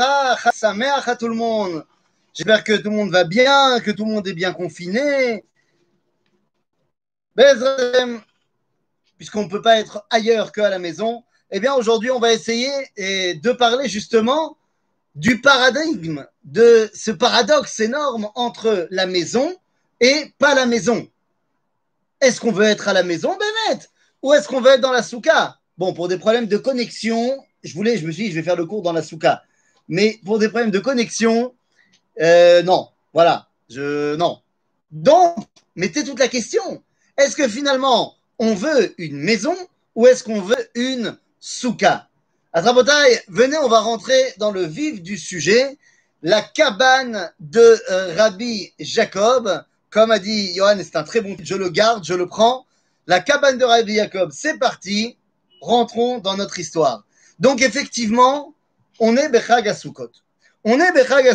À tout le monde. J'espère que tout le monde va bien, que tout le monde est bien confiné. Puisqu'on ne peut pas être ailleurs qu'à la maison, eh bien aujourd'hui on va essayer eh, de parler justement du paradigme, de ce paradoxe énorme entre la maison et pas la maison. Est-ce qu'on veut être à la maison, Bennett Ou est-ce qu'on veut être dans la souka Bon, pour des problèmes de connexion, je voulais, je me suis dit, je vais faire le cours dans la souka. Mais pour des problèmes de connexion, euh, non, voilà, je non. Donc, mettez toute la question. Est-ce que finalement, on veut une maison ou est-ce qu'on veut une souka? Atrabotai, venez, on va rentrer dans le vif du sujet. La cabane de euh, Rabbi Jacob, comme a dit Johan, c'est un très bon je le garde, je le prends. La cabane de Rabbi Jacob, c'est parti. Rentrons dans notre histoire. Donc effectivement, on est Bechag On est Bechag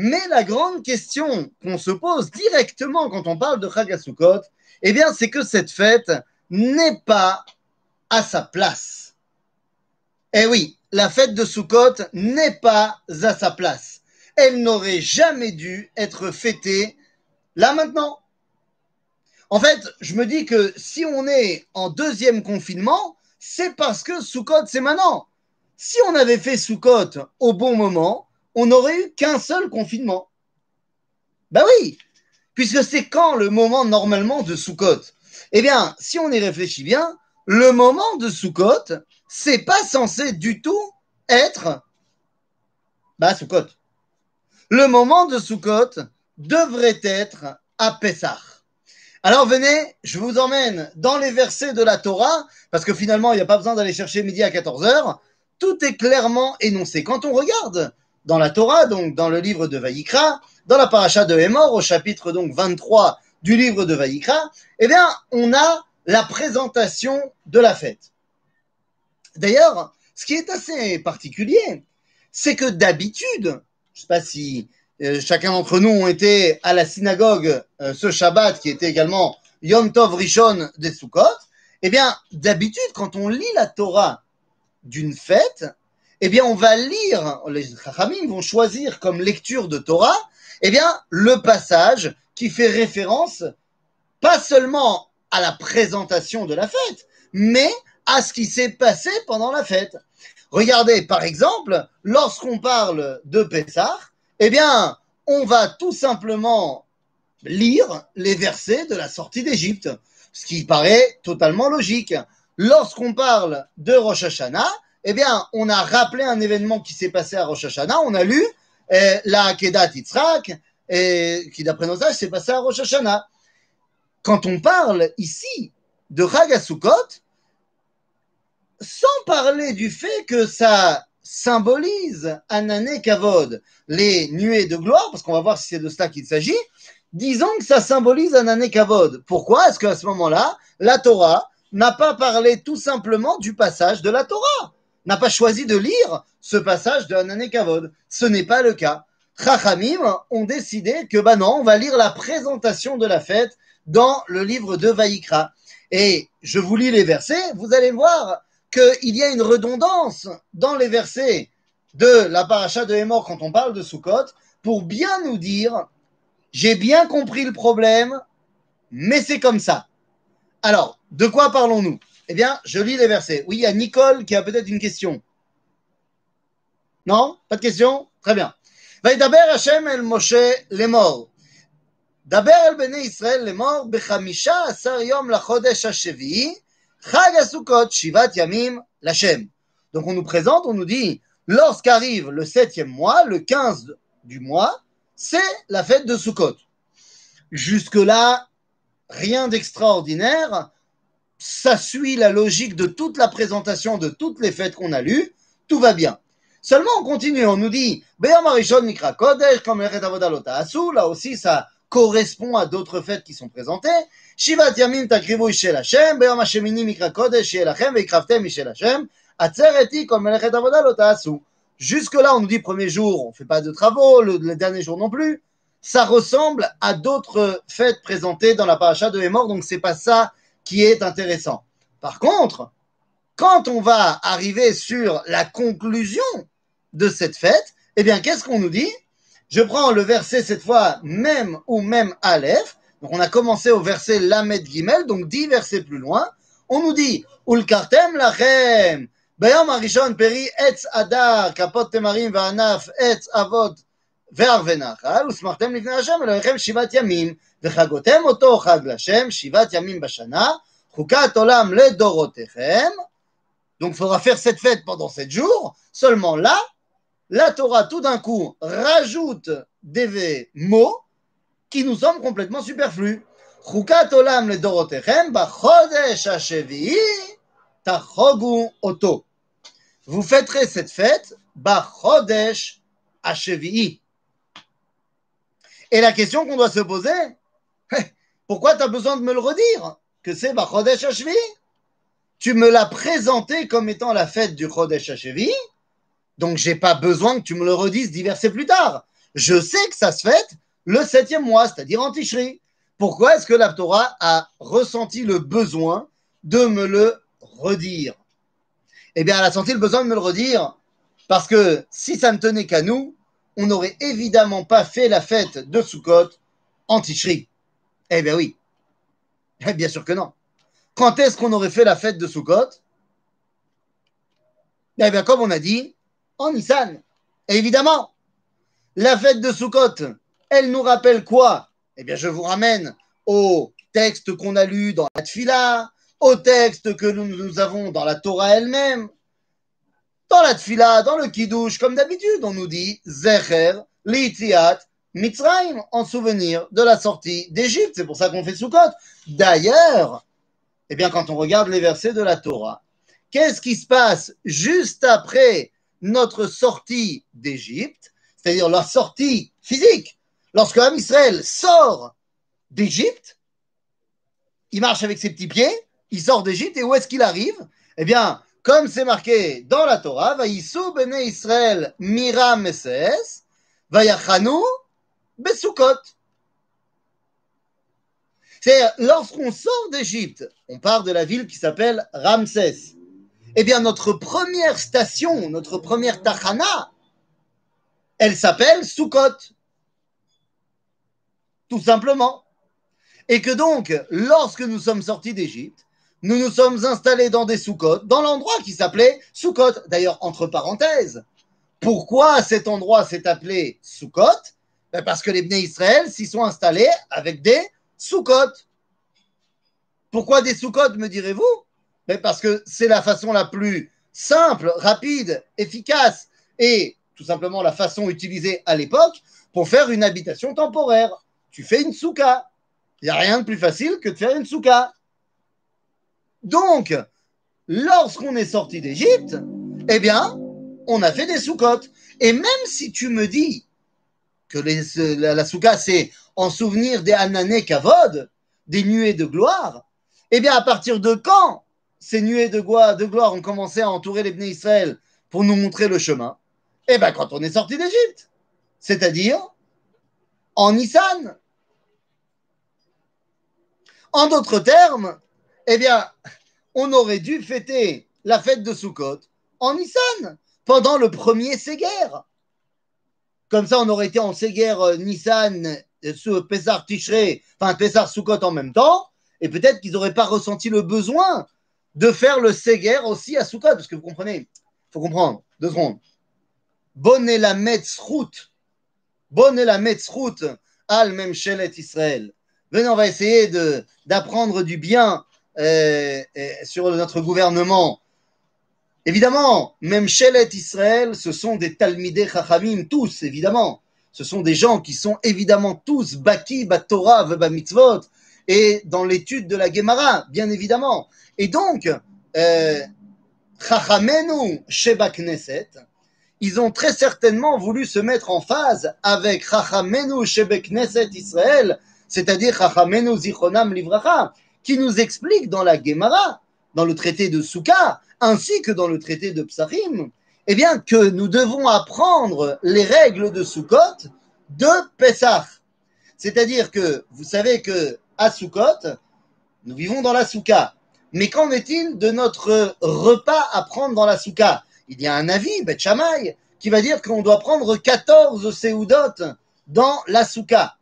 mais la grande question qu'on se pose directement quand on parle de Chagasukot, eh bien, c'est que cette fête n'est pas à sa place. Eh oui, la fête de Sukkot n'est pas à sa place. Elle n'aurait jamais dû être fêtée là maintenant. En fait, je me dis que si on est en deuxième confinement, c'est parce que Sukkot, c'est maintenant. Si on avait fait Sukkot au bon moment, on n'aurait eu qu'un seul confinement. Ben oui, puisque c'est quand le moment normalement de Sukkot? Eh bien, si on y réfléchit bien, le moment de Sukkot, c'est pas censé du tout être bah Sukkot. Le moment de Sukkot devrait être à Pessah. Alors venez, je vous emmène dans les versets de la Torah, parce que finalement, il n'y a pas besoin d'aller chercher midi à 14h. Tout est clairement énoncé. Quand on regarde dans la Torah, donc dans le livre de Vaïkra, dans la paracha de Hémor, au chapitre donc 23 du livre de Vaïkra, eh bien, on a la présentation de la fête. D'ailleurs, ce qui est assez particulier, c'est que d'habitude, je ne sais pas si euh, chacun d'entre nous ont été à la synagogue euh, ce Shabbat, qui était également Yom Tov Rishon des Sukkot, eh bien, d'habitude, quand on lit la Torah d'une fête, eh bien, on va lire, les Chachamim vont choisir comme lecture de Torah, eh bien, le passage qui fait référence pas seulement à la présentation de la fête, mais à ce qui s'est passé pendant la fête. Regardez, par exemple, lorsqu'on parle de Pessah, eh bien, on va tout simplement lire les versets de la sortie d'Égypte, ce qui paraît totalement logique. Lorsqu'on parle de Rosh Hashanah, eh bien, on a rappelé un événement qui s'est passé à Rosh Hashanah. On a lu eh, la Kedat Yitzhak, et, qui d'après nos âges s'est passé à Rosh Hashanah. Quand on parle ici de Chagasukot, sans parler du fait que ça symbolise Anané Kavod, les nuées de gloire, parce qu'on va voir si c'est de cela qu'il s'agit, disons que ça symbolise Anané Kavod. Pourquoi? Est-ce qu'à ce moment-là, la Torah n'a pas parlé tout simplement du passage de la Torah n'a pas choisi de lire ce passage de Hanané Kavod. Ce n'est pas le cas. Chachamim ont décidé que, bah non, on va lire la présentation de la fête dans le livre de Vaïkra. Et je vous lis les versets, vous allez voir qu'il y a une redondance dans les versets de la paracha de Hémor quand on parle de Sukkot pour bien nous dire j'ai bien compris le problème, mais c'est comme ça. Alors, de quoi parlons-nous eh bien, je lis les versets. Oui, il y a Nicole qui a peut-être une question. Non Pas de question Très bien. וידבר השם אל משה לאמור. דבר אל בני ישראל לאמור בחמישה עשר יום לחודש השביעי, חג הסוכות שבעת ימים לשם. Donc on nous présente, on nous dit, lorsqu'arrive le septième mois, le 15 du mois, c'est la fête de Sukkot. Jusque-là, rien d'extraordinaire ça suit la logique de toute la présentation de toutes les fêtes qu'on a lues, tout va bien. Seulement, on continue, on nous dit, là aussi, ça correspond à d'autres fêtes qui sont présentées. Shivat Yamim takrivu shel Hashem, Beyom Hashemini mikra kodesh shel Hashem, atzereti avoda. Jusque-là, on nous dit premier jour, on fait pas de travaux, le, le dernier jour non plus. Ça ressemble à d'autres fêtes présentées dans la paracha de Hémor, donc c'est pas ça qui est intéressant. Par contre, quand on va arriver sur la conclusion de cette fête, eh bien, qu'est-ce qu'on nous dit? Je prends le verset cette fois même ou même Aleph. Donc, on a commencé au verset Lamed Gimel, donc dix versets plus loin. On nous dit Ulkartem lachem, Bayom Arishon Peri Etz Adar, Kapot Temarim Vanaf, Etz Avot, Ve'arvenachal, Usmartem Lifne Hashem, Elohechem Shivat Yamim. וחגותם אותו חג לשם, שבעת ימים בשנה, חוקת עולם לדורותיכם. Donc il faudra faire cette fête pendant sept jours. Seulement là, la Torah tout d'un coup rajoute des mots qui nous semblent complètement superflus. חוקת עולם לדורותיכם בחודש השביעי תחוגו אותו. Vous fêterez cette fête Bachodesh Hashevi'i. Et la question qu'on doit se poser, pourquoi tu as besoin de me le redire que c'est Bachodesh Hashevi'i Tu me l'as présenté comme étant la fête du Chodesh Hashevi'i, donc j'ai pas besoin que tu me le redises dix versets plus tard. Je sais que ça se fête le septième mois, c'est-à-dire en Tishri. Pourquoi est-ce que la Torah a ressenti le besoin de me le redire? Eh bien, elle a senti le besoin de me le redire, parce que si ça ne tenait qu'à nous, on n'aurait évidemment pas fait la fête de Sukkot en Tishri. Eh bien oui. Eh bien sûr que non. Quand est-ce qu'on aurait fait la fête de Sukkot? Eh bien, comme on a dit, en Nissan. évidemment, la fête de Sukkot, elle nous rappelle quoi? Eh bien, je vous ramène au texte qu'on a lu dans la Tfila, au texte que nous, avons dans la Torah elle-même, dans la Tfila, dans le Kiddush, comme d'habitude, on nous dit Zecher, Litziat, Mitzrayim, en souvenir de la sortie d'Égypte. C'est pour ça qu'on fait Sukkot. D'ailleurs, eh bien, quand on regarde les versets de la Torah, qu'est-ce qui se passe juste après notre sortie d'Égypte, c'est-à-dire la sortie physique, lorsque Am Israël sort d'Égypte, il marche avec ses petits pieds, il sort d'Égypte et où est-ce qu'il arrive? Eh bien, comme c'est marqué dans la Torah, Vaïsou bene Israël mira meses, Vayachanu besukot. C'est lorsqu'on sort d'Égypte, on part de la ville qui s'appelle Ramsès. Eh bien, notre première station, notre première tachana, elle s'appelle Sukkot. Tout simplement. Et que donc, lorsque nous sommes sortis d'Égypte, nous nous sommes installés dans des sous-côtes, dans l'endroit qui s'appelait Soukot. D'ailleurs, entre parenthèses, pourquoi cet endroit s'est appelé Soukot ben Parce que les Bnei Israël s'y sont installés avec des sous-côtes. Pourquoi des sous-côtes, me direz-vous? Ben Parce que c'est la façon la plus simple, rapide, efficace et tout simplement la façon utilisée à l'époque pour faire une habitation temporaire. Tu fais une souka. Il n'y a rien de plus facile que de faire une souka. Donc, lorsqu'on est sorti d'Égypte, eh bien, on a fait des soukotes. Et même si tu me dis que la, souka, c'est en souvenir des Anané Kavod, des nuées de gloire, eh bien, à partir de quand ces nuées de gloire, ont commencé à entourer les Bnei Israël pour nous montrer le chemin? Eh bien, quand on est sorti d'Égypte, c'est-à-dire en Nissan. En d'autres termes, eh bien, on aurait dû fêter la fête de Sukkot en Nissan, pendant le premier Séguer. Comme ça, on aurait été en Séguer euh, Nissan, euh, sous Pesar Tishrei, enfin Pesar Sukkot en même temps, et peut-être qu'ils n'auraient pas ressenti le besoin de faire le Séguer aussi à Sukkot, parce que vous comprenez, il faut comprendre, deux secondes. Bonne la Metzrout, bonne la Metzrout, al Memshelet Israël. Venez, on va essayer d'apprendre du bien euh, euh, sur notre gouvernement. Évidemment, même Shelet Israël, ce sont des Talmidei Chachamim, tous, évidemment. Ce sont des gens qui sont évidemment tous Baki, Batorah, Mitzvot, et dans l'étude de la Gemara, bien évidemment. Et donc, euh, Chachamenu Sheba Knesset, ils ont très certainement voulu se mettre en phase avec Chachamenu Sheba Knesset Israël, c'est-à-dire Chachamenu Zichronam Livracha, qui nous explique dans la Gemara, dans le traité de Souka, ainsi que dans le traité de Psachim, eh bien, que nous devons apprendre les règles de Sukkot de Pessah. C'est-à-dire que vous savez que à Sukkot, nous vivons dans la Souka. Mais qu'en est-il de notre repas à prendre dans la Souka Il y a un avis, Bet qui va dire qu'on doit prendre 14 séoudotes dans la souka.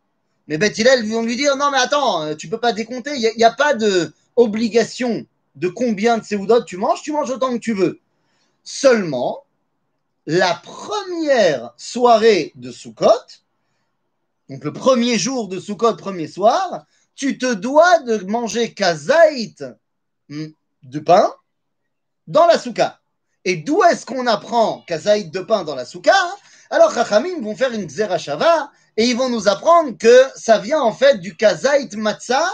Mais Beth Hillel vont lui dire non mais attends, tu peux pas décompter, il n'y a, pas de obligation de combien de séoudotes tu manges, tu manges autant que tu veux. Seulement, la première soirée de Sukkot, donc le premier jour de Sukkot, premier soir, tu te dois de manger kazaït hmm, de pain dans la souka. Et d'où est-ce qu'on apprend kazaït de pain dans la souka Alors Chachamim vont faire une xerashava et ils vont nous apprendre que ça vient en fait du kazaït matzah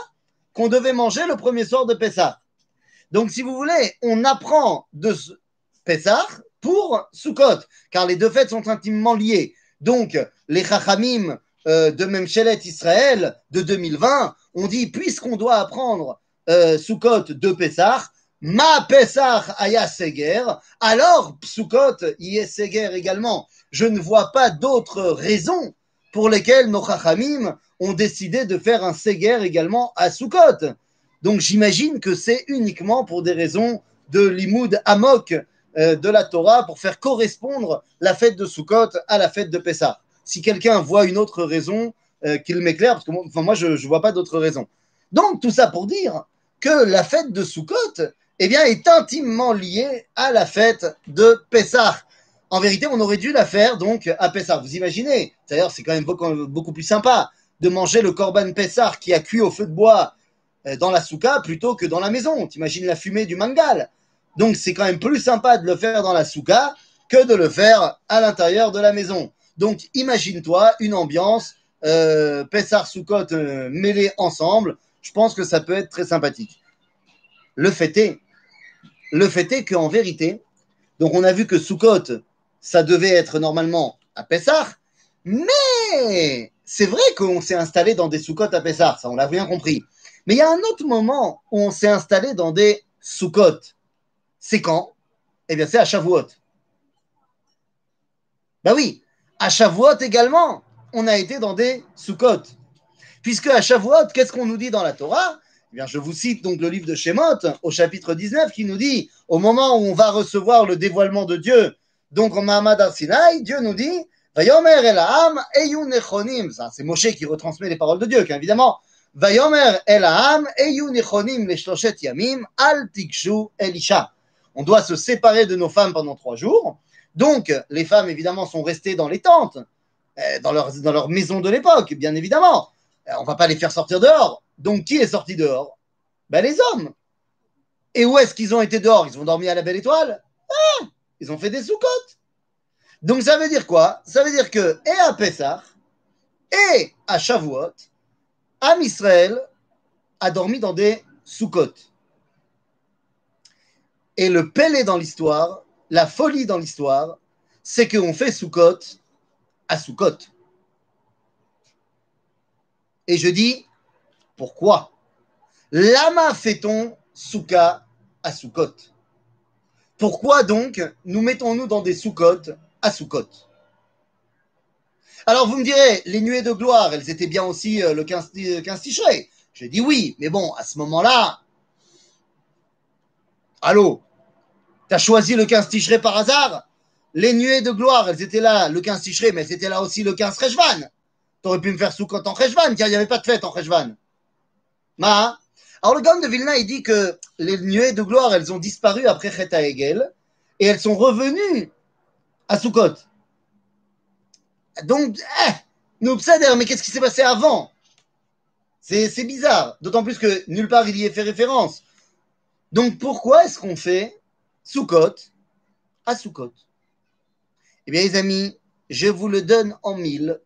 qu'on devait manger le premier soir de Pessah. Donc si vous voulez, on apprend de Pessah pour Sukkot, car les deux fêtes sont intimement liées. Donc les Chachamim euh, de Memchelet Israël de 2020 on dit, puisqu'on doit apprendre euh, Sukkot de Pessah, Ma Pessah aya Seger, alors Sukkot y est Seger également. Je ne vois pas d'autres raisons pour lesquelles nos Chachamim ont décidé de faire un Seger également à Sukkot. Donc j'imagine que c'est uniquement pour des raisons de l'imoud amok euh, de la Torah pour faire correspondre la fête de Sukkot à la fête de Pessah. Si quelqu'un voit une autre raison, euh, qu'il m'éclaire, parce que moi, moi je ne vois pas d'autre raison. Donc, tout ça pour dire que la fête de Sukkot eh est intimement liée à la fête de Pessah. En vérité, on aurait dû la faire donc à Pessah. Vous imaginez D'ailleurs, c'est quand même beaucoup, plus sympa de manger le korban Pessah qui a cuit au feu de bois dans la souka plutôt que dans la maison. T'imagines la fumée du mangal. Donc, c'est quand même plus sympa de le faire dans la souka que de le faire à l'intérieur de la maison. Donc, imagine-toi une ambiance euh, Pessar Soukot euh, ensemble, je pense que ça peut être très sympathique. Le fait est, le fait est qu'en vérité, donc on a vu que Soukot, ça devait être normalement à Pessar, mais c'est vrai qu'on s'est installé dans des Soukot à Pessar, ça on l'a bien compris. Mais il y a un autre moment où on s'est installé dans des Soukot. C'est quand? Eh bien, c'est à Shavuot. Ben oui, à Shavuot également on a été dans des Sukkot. Puisque à Shavuot, qu'est-ce qu'on nous dit dans la Torah? Eh bien, je vous cite donc le livre de Shemot au chapitre 19 qui nous dit, au moment où on va recevoir le dévoilement de Dieu, donc en Mahamad Arsinaï, Dieu nous dit, Vayomer eyun nechonim. C'est Moshe qui retransmet les paroles de Dieu, évidemment. On doit se séparer de nos femmes pendant trois jours. Donc, les femmes, évidemment, sont restées dans les tentes. Euh, dans leur, maison de l'époque, bien évidemment. Euh, on va pas les faire sortir dehors. Donc, qui est sorti dehors? Ben, Les hommes. Et où est-ce qu'ils ont été dehors? Ils ont dormi à la belle étoile? Ah, Ils ont fait des sous-côtes. Donc, ça veut dire quoi? Ça veut dire que, et à Pessah, et à Shavuot, Am Israël a dormi dans des sous-côtes. Et le pélé dans l'histoire, la folie dans l'histoire, c'est qu'on fait sous-côte à Soukot. Et je dis, pourquoi? Lama fait-on Souka à Soukot Pourquoi donc nous mettons-nous dans des Soukot à Soukot Alors vous me direz, les nuées de gloire, elles étaient bien aussi euh, le 15, 15 Tishrei. Je dis oui, mais bon, à ce moment-là, allô, t'as choisi le 15 Tishrei par hasard? Les nuées de gloire, elles étaient là le 15 Tishrei, mais c'était là aussi le 15 Rejvan. T'aurais pu me faire Soukot en Rejvan, car il n'y avait pas de fête en Rejvan. Ma. Alors le Gaon de Vilna, il dit que les nuées de gloire, elles ont disparu après Cheta Egel, et elles sont revenues à Soukot. Donc, eh, nous mais qu'est-ce qui s'est passé avant? C'est bizarre, d'autant plus que nulle part il y est fait référence. Donc pourquoi est-ce qu'on fait Soukot à Soukot? Eh bien, les amis, je vous le donne en mille.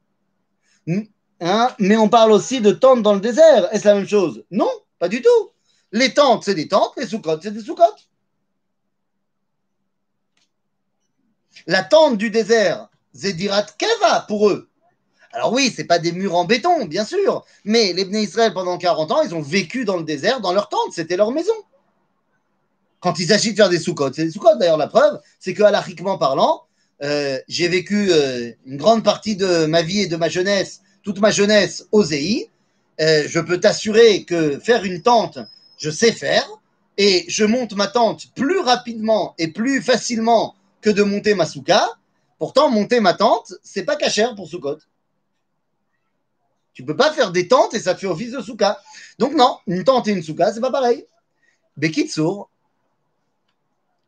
Hein? Mais on parle aussi de tentes dans le désert. Est-ce la même chose? Non, pas du tout. Les tentes, c'est des tentes, les sous-côtes, c'est des sous-côtes. La tente du désert, Zedirat Keva pour eux. Alors oui, c'est pas des murs en béton, bien sûr, mais les Bnei Israël, pendant 40 ans, ils ont vécu dans le désert, dans leur tente, c'était leur maison. Quand il s'agit de faire des sous-côtes, c'est des sous-côtes. D'ailleurs, la preuve, c'est que, parlant, euh, j'ai vécu euh, une grande partie de ma vie et de ma jeunesse, toute ma jeunesse au ZEI. Euh, je peux t'assurer que faire une tente, je sais faire. Et je monte ma tente plus rapidement et plus facilement que de monter ma souka. Pourtant, monter ma tente, c'est pas cachère pour Sukkot. Tu peux pas faire des tentes et ça fait office de souka. Donc non, une tente et une souka, c'est pas pareil. Bekitsour,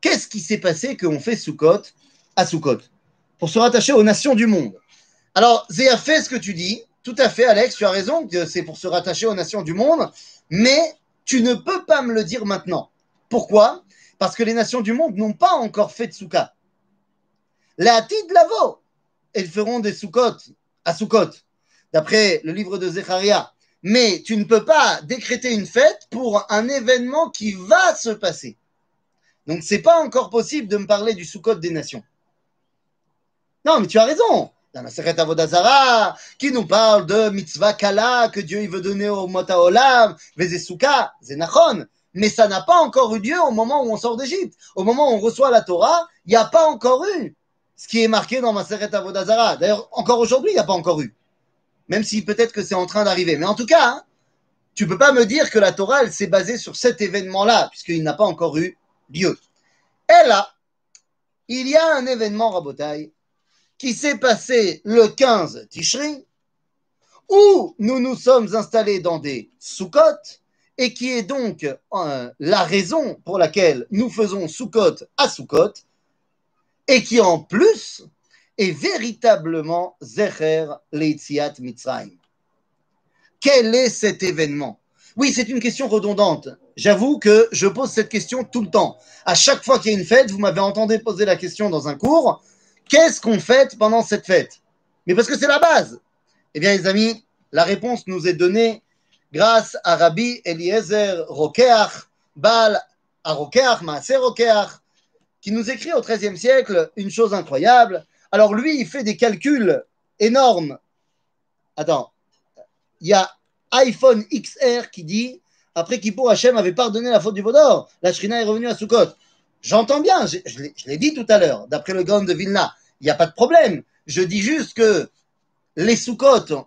qu'est-ce qui s'est passé qu'on fait Sukkot à Sukkot Pour se rattacher aux nations du monde? Alors, Zéa fait ce que tu dis. Tout à fait, Alex, tu as raison, que c'est pour se rattacher aux nations du monde. Mais tu ne peux pas me le dire maintenant. Pourquoi? Parce que les nations du monde n'ont pas encore fait de souka. La de Lavo, elles feront des soukot à Soukot, d'après le livre de Zecharia. Mais tu ne peux pas décréter une fête pour un événement qui va se passer. Donc c'est pas encore possible de me parler du Soukot des nations. Non, mais tu as raison. La Sechet Avodazara, qui nous parle de mitzvah kala que Dieu il veut donner au Mota Olam, Vezesuka, Zenachon. Mais ça n'a pas encore eu lieu au moment où on sort d'Égypte. Au moment où on reçoit la Torah, il n'y a pas encore eu ce qui est marqué dans ma Maseret Avodazara. D'ailleurs, encore aujourd'hui, il n'y a pas encore eu. Même si peut-être que c'est en train d'arriver. Mais en tout cas, hein, tu peux pas me dire que la Torah, s'est basée sur cet événement-là, puisqu'il n'a pas encore eu lieu. Et là, il y a un événement, Rabotai, qui s'est passé le 15 Tishri, où nous nous sommes installés dans des Sukkot, et qui est donc euh, la raison pour laquelle nous faisons Sukkot à Sukkot, et qui en plus est véritablement Zecher Leitziat Mitzrayim. Quel est cet événement? Oui, c'est une question redondante. J'avoue que je pose cette question tout le temps. À chaque fois qu'il y a une fête, vous m'avez entendu poser la question dans un cours, qu'est-ce qu'on fête pendant cette fête? Mais parce que c'est la base. Eh bien, les amis, la réponse nous est donnée grâce à Rabbi Eliezer Rokeach, Baal à Rokeach, Maaser Rokeach, qui nous écrit au XIIIe siècle une chose incroyable. Alors lui, il fait des calculs énormes. Attends, il y a iPhone XR qui dit après qu'Hippo Hachem avait pardonné la faute du Vaudor, la Shrina est revenue à Sukkot. J'entends bien, je, l'ai dit tout à l'heure, d'après le Grand de Vilna, il n'y a pas de problème. Je dis juste que les Sukkot,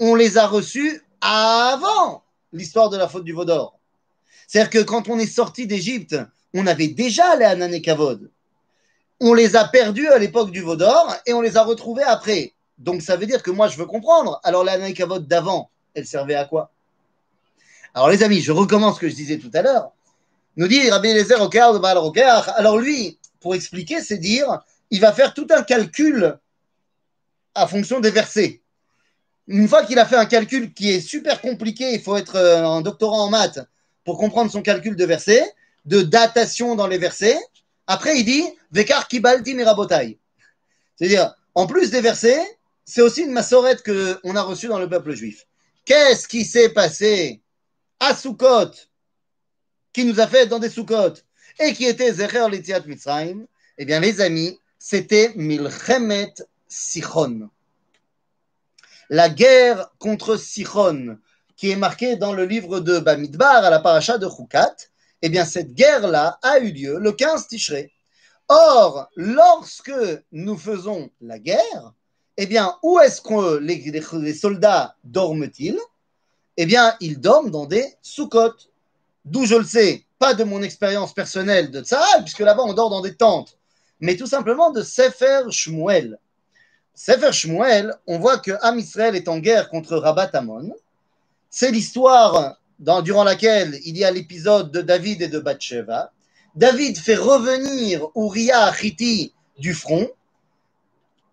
on les a reçus avant l'histoire de la faute du Vaudor. C'est-à-dire que quand on est sorti d'Égypte, on avait déjà les Ananekavod. On les a perdus à l'époque du Vaudor et on les a retrouvés après. Donc ça veut dire que moi je veux comprendre. Alors les Ananekavod d'avant, elles servaient à quoi? Alors les amis, je recommence ce que je disais tout à l'heure. Nous dit Rabbi Eliezer de Baal Alors lui, pour expliquer, c'est dire, il va faire tout un calcul à fonction des versets. Une fois qu'il a fait un calcul qui est super compliqué, il faut être euh, un doctorant en maths pour comprendre son calcul de versets de datation dans les versets. Après, il dit Vekar kibalti mirabotai. C'est-à-dire, en plus des versets, c'est aussi une massorette qu'on a reçue dans le peuple juif. Qu'est-ce qui s'est passé à Sukkot, qui nous a fait dans des Sukkot, et qui était Zecher Litiat Mitzrayim? Eh bien, les amis, c'était Milchemet Sichon. La guerre contre Sichon, qui est marquée dans le livre de Bamidbar à la paracha de Chukat, eh bien, cette guerre-là a eu lieu le 15 Tishré. Or, lorsque nous faisons la guerre, eh bien, où est-ce que les, soldats dorment-ils? Eh bien, ils dorment dans des sous-côtes. D'où je le sais, pas de mon expérience personnelle de Tsahal, puisque là-bas on dort dans des tentes, mais tout simplement de Sefer Shmuel. Sefer Shmuel, on voit que Am Israël est en guerre contre Rabat Amon. C'est l'histoire durant laquelle il y a l'épisode de David et de Bathsheba. David fait revenir Uriah Hiti du front.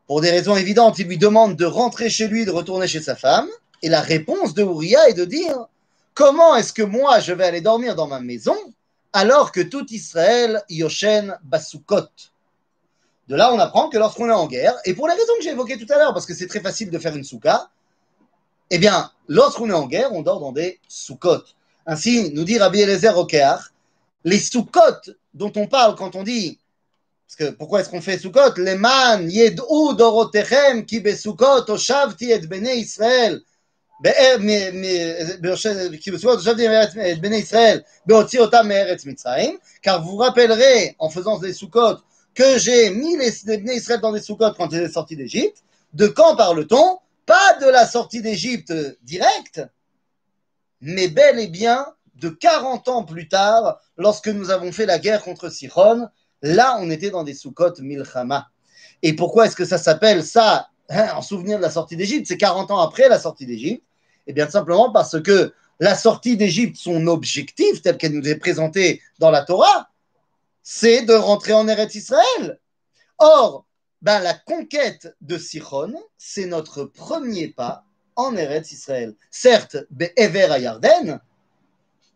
Pour des raisons évidentes, il lui demande de rentrer chez lui, de retourner chez sa femme. Et la réponse de Uriah est de dire Comment est-ce que moi je vais aller dormir dans ma maison alors que tout Israël Yoshen Basukot? De là, on apprend que lorsqu'on est en guerre, et pour les raisons que j'ai évoquées tout à l'heure, parce que c'est très facile de faire une souka, eh bien, lorsqu'on est en guerre, on dort dans des soukot. Ainsi, nous dit Rabbi Eliezer Rokeach, les soukot dont on parle quand on dit, parce que pourquoi est-ce qu'on fait soukot Les man yed'u dorotechem ki besukot oshavti et bnei Israël. car vous rappellerez en faisant des soukot que j'ai mis les, les Israël dans des soukot quand ils sont sortis d'Égypte. De quand parle-t-on? Pas de la sortie d'Égypte directe, mais bel et bien de 40 ans plus tard, lorsque nous avons fait la guerre contre Sichon, là on était dans des Sukkot Milchama. Et pourquoi est-ce que ça s'appelle ça hein, en souvenir de la sortie d'Égypte C'est 40 ans après la sortie d'Égypte? Et bien simplement parce que la sortie d'Égypte, son objectif, tel qu'elle nous est présentée dans la Torah, c'est de rentrer en Eretz Israël. Or, ben, la conquête de Sichon, c'est notre premier pas en Eretz Israël. Certes, Be'ever à Yarden,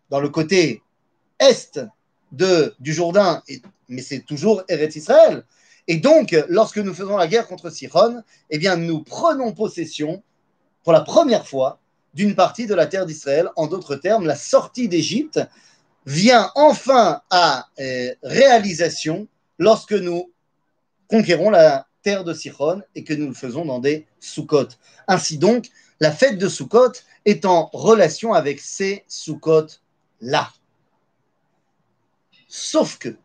dans le côté est de, du Jourdain, mais c'est toujours Eretz Israël. Et donc, lorsque nous faisons la guerre contre Sichon, eh bien, nous prenons possession, pour la première fois, d'une partie de la terre d'Israël. En d'autres termes, la sortie d'Égypte vient enfin à euh, réalisation lorsque nous conquérons la terre de Sichon et que nous le faisons dans des Sukkot. Ainsi donc, la fête de Sukkot est en relation avec ces Sukkot-là. Sauf que,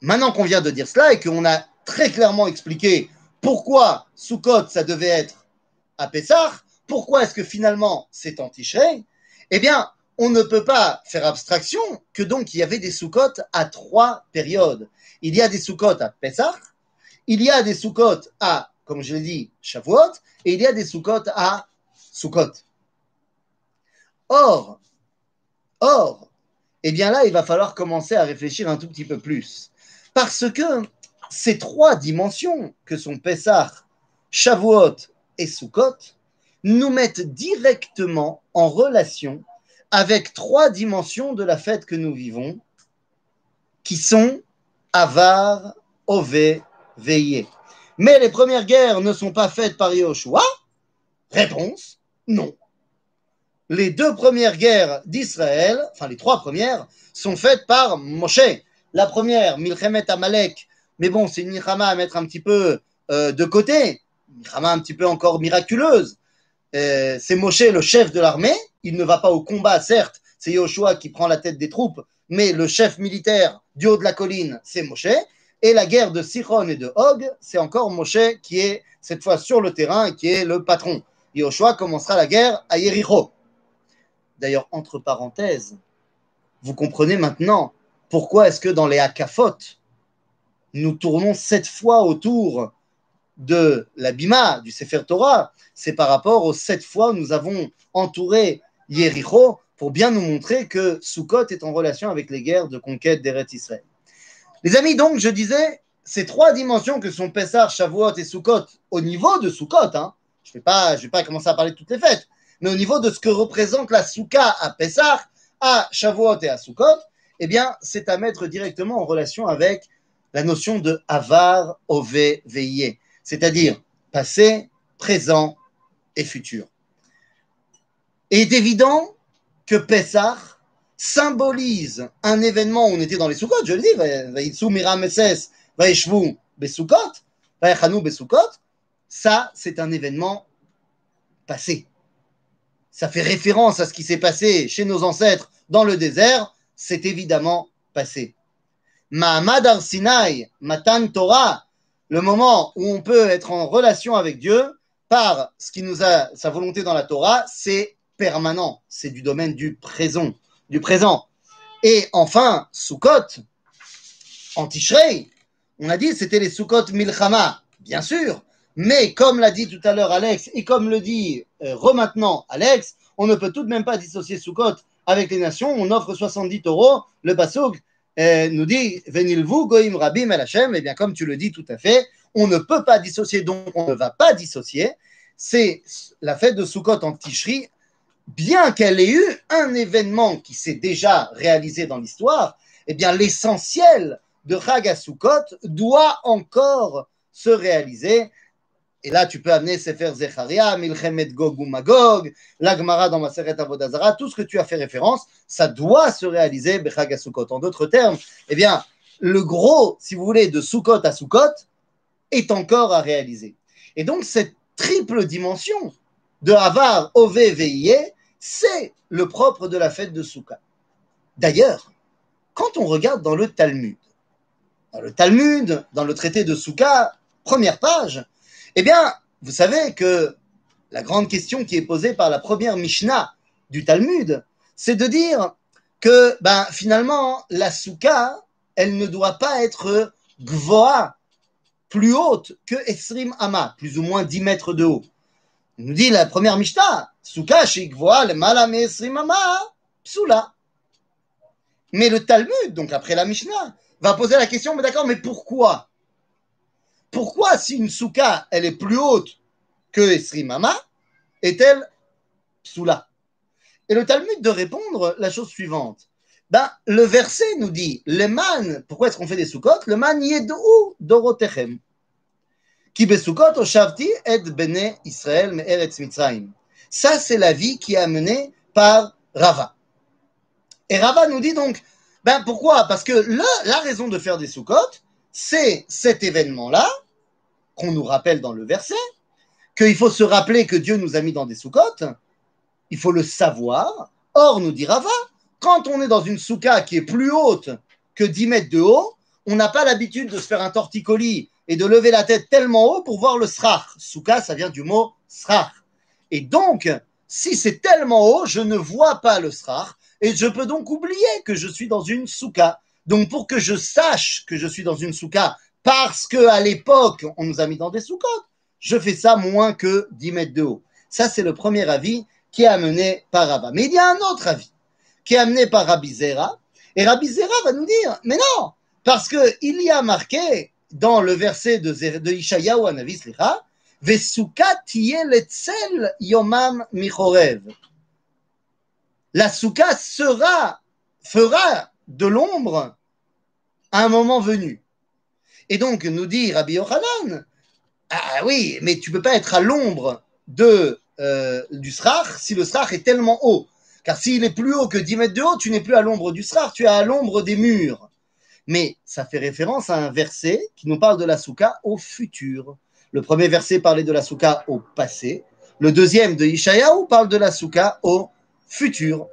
maintenant qu'on vient de dire cela et qu'on a très clairement expliqué pourquoi Sukkot, ça devait être à Pessah, pourquoi est-ce que finalement c'est en Eh bien, on ne peut pas faire abstraction que donc il y avait des Sukkot à trois périodes. Il y a des Sukkot à Pessah, il y a des Sukkot à, comme je l'ai dit, Shavuot, et il y a des Sukkot à Sukkot. Or, or, eh bien là, il va falloir commencer à réfléchir un tout petit peu plus. Parce que ces trois dimensions que sont Pessah, Shavuot et Sukkot, nous mettent directement en relation avec trois dimensions de la fête que nous vivons, qui sont Avar, Ové, Veillé. Mais les premières guerres ne sont pas faites par Yahushua Réponse, non. Les deux premières guerres d'Israël, enfin les trois premières, sont faites par Moshe. La première, Milchemet Amalek, mais bon, c'est une Milchama à mettre un petit peu euh, de côté, une Milchama un petit peu encore miraculeuse. Euh, c'est Moshe le chef de l'armée. Il ne va pas au combat, certes, c'est Yoshua qui prend la tête des troupes, mais le chef militaire du haut de la colline, c'est Moshe. Et la guerre de Sichon et de Hog, c'est encore Moshe qui est cette fois sur le terrain et qui est le patron. Yoshua commencera la guerre à Yericho. D'ailleurs, entre parenthèses, vous comprenez maintenant pourquoi est-ce que dans les Hakafot, nous tournons sept fois autour de l'Abima, du Sefer Torah, c'est par rapport aux sept fois où nous avons entouré Yericho pour bien nous montrer que Sukkot est en relation avec les guerres de conquête d'Eretz Israël. Les amis, donc, je disais, ces trois dimensions que sont Pessah, Shavuot et Sukkot, au niveau de Sukkot, hein, je ne vais, pas, commencer à parler de toutes les fêtes, mais au niveau de ce que représente la Souka à Pessah, à Shavuot et à Sukkot, eh bien, c'est à mettre directement en relation avec la notion de Avar, Ove, Veillé c'est-à-dire passé, présent et futur. Et il est évident que Pessah symbolise un événement où on était dans les Sukkot, je le dis, ça c'est un événement passé. Ça fait référence à ce qui s'est passé chez nos ancêtres dans le désert, c'est évidemment passé. Mahamad Sinai, Matan Torah, le moment où on peut être en relation avec Dieu par ce qui nous a sa volonté dans la Torah, c'est permanent, c'est du domaine du présent, du présent. Et enfin, Sukkot, en Tishrei, on a dit c'était les Sukkot Milchama, bien sûr, mais comme l'a dit tout à l'heure Alex, et comme le dit euh, maintenant Alex, on ne peut tout de même pas dissocier Sukkot avec les nations, on offre 70 euros, le Basoug, nous dit Venilvu goim rabim el Hashem, et eh bien comme tu le dis tout à fait, on ne peut pas dissocier, donc on ne va pas dissocier. C'est la fête de Sukkot en Tishri, bien qu'elle ait eu un événement qui s'est déjà réalisé dans l'histoire, eh bien l'essentiel de Chag Sukkot doit encore se réaliser et là, tu peux amener Sefer Zecharia, Milchemet Gog ou Magog, l'Agmara dans Maseret Avodazara, tout ce que tu as fait référence, ça doit se réaliser Bechag En d'autres termes, eh bien, le gros, si vous voulez, de Sukkot à Sukkot est encore à réaliser. Et donc, cette triple dimension de Havar, Ove, Veillé, c'est le propre de la fête de Sukkot. D'ailleurs, quand on regarde dans le Talmud, dans le Talmud, dans le traité de Sukkot, première page, eh bien, vous savez que la grande question qui est posée par la première Mishnah du Talmud, c'est de dire que ben, finalement, la souka, elle ne doit pas être gvoa plus haute que Esrim Ama, plus ou moins 10 mètres de haut. Nous dit la première Mishnah, Souka Shikvoa le Malame Esrim Ama, Psula. Mais le Talmud, donc après la Mishnah, va poser la question, mais d'accord, mais pourquoi? Pourquoi si une souka, elle est plus haute que Esrimama, est-elle Psula Et le Talmud de répondre la chose suivante. Ben, le verset nous dit, le man, pourquoi est-ce qu'on fait des soukot Le man yedou dorotechem. Ki besukot o shavti et bene Israël me eretz. Ça, c'est la vie qui est amenée par Rava. Et Rava nous dit donc, ben pourquoi? Parce que là, la raison de faire des soukot, c'est cet événement-là, qu'on nous rappelle dans le verset, qu'il faut se rappeler que Dieu nous a mis dans des soukottes, il faut le savoir. Or, nous dit Rava, quand on est dans une souka qui est plus haute que 10 mètres de haut, on n'a pas l'habitude de se faire un torticolis et de lever la tête tellement haut pour voir le srach. Souka, ça vient du mot srach. Et donc, si c'est tellement haut, je ne vois pas le srach et je peux donc oublier que je suis dans une souka. Donc, pour que je sache que je suis dans une souka parce que à l'époque, on nous a mis dans des soukottes, je fais ça moins que 10 mètres de haut. Ça, c'est le premier avis qui est amené par Rabba. Mais il y a un autre avis qui est amené par Rabbi Zera. Et Rabbi Zera va nous dire, mais non, parce que il y a marqué dans le verset de, de Ishayahu Anavi, Slicha, Vesuka letzel yomam michorev. La souka fera de l'ombre à un moment venu. Et donc, nous dit Rabbi Yochanan, ah oui, mais tu peux pas être à l'ombre de, euh, du srach si le srach est tellement haut. Car s'il est plus haut que 10 mètres de haut, tu n'es plus à l'ombre du srach, tu es à l'ombre des murs. Mais ça fait référence à un verset qui nous parle de la souka au futur. Le premier verset parlait de la souka au passé. Le deuxième de Ishayahu parle de la souka au futur.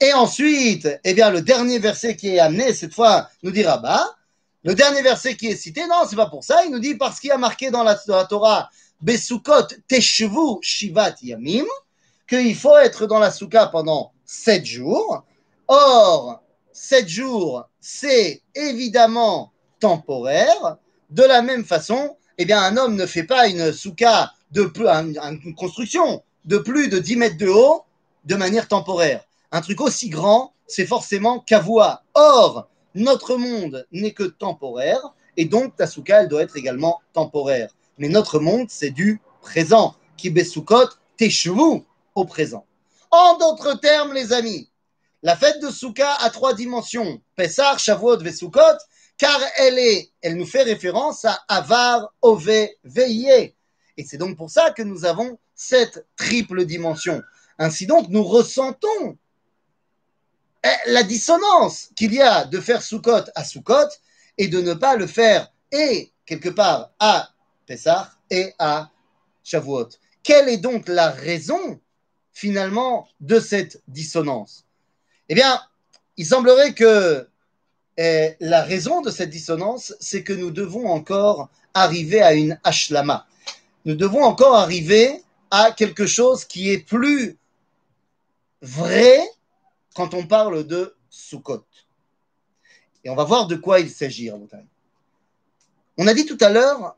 Et ensuite, eh bien, le dernier verset qui est amené, cette fois, nous dira, bah, le dernier verset qui est cité, non, c'est pas pour ça, il nous dit parce qu'il a marqué dans la, dans la Torah, Besukot Teshvu Shivat Yamim, qu'il faut être dans la souka pendant sept jours. Or, sept jours, c'est évidemment temporaire. De la même façon, eh bien, un homme ne fait pas une souka de plus, une construction de plus de 10 mètres de haut de manière temporaire. Un truc aussi grand, c'est forcément kavua. Or, notre monde n'est que temporaire, et donc ta souka, elle doit être également temporaire. Mais notre monde, c'est du présent. Kibesukot teshuvu au présent. En d'autres termes, les amis, la fête de Souka a trois dimensions. Pessar, Shavuot, Vesukot, car elle est, elle nous fait référence à Avar, Ove, Veillé. Et c'est donc pour ça que nous avons cette triple dimension. Ainsi donc, nous ressentons eh, la dissonance qu'il y a de faire Sukkot à Sukkot et de ne pas le faire et quelque part à Pessah et à Shavuot. Quelle est donc la raison finalement de cette dissonance? Eh bien, il semblerait que eh, la raison de cette dissonance, c'est que nous devons encore arriver à une ashlama. Nous devons encore arriver à quelque chose qui est plus vrai quand on parle de Sukkot. Et on va voir de quoi il s'agit, On a dit tout à l'heure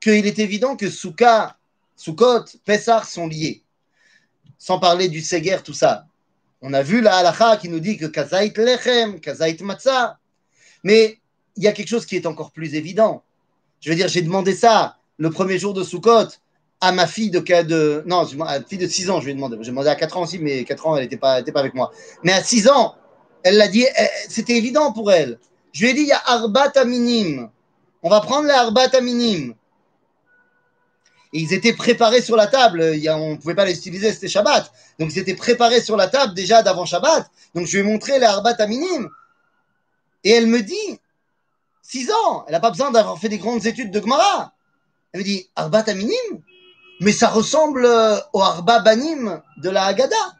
qu'il est évident que Souka, Sukkot, Pessah sont liés sans parler du Seger, tout ça. On a vu la halacha qui nous dit que Kazait Lechem, Kazait Matzah. Mais il y a quelque chose qui est encore plus évident. Je veux dire, j'ai demandé ça le premier jour de Sukkot à ma fille de, de à fille de 6 ans, je lui ai demandé. J'ai demandé à 4 ans aussi, mais 4 ans, elle n'était pas, avec moi. Mais à 6 ans, elle l'a dit, c'était évident pour elle. Je lui ai dit, il y a Arbat Minim. On va prendre les Arbat Minim ils étaient préparés sur la table. on ne pouvait pas les utiliser, c'était Shabbat. Donc ils étaient préparés sur la table déjà d'avant Shabbat. Donc je lui ai montré les Arbat à minime. Et elle me dit, 6 ans, elle n'a pas besoin d'avoir fait des grandes études de Gemara. Elle me dit, Arbat à minime Mais ça ressemble euh, au Arba Banim de la Haggadah.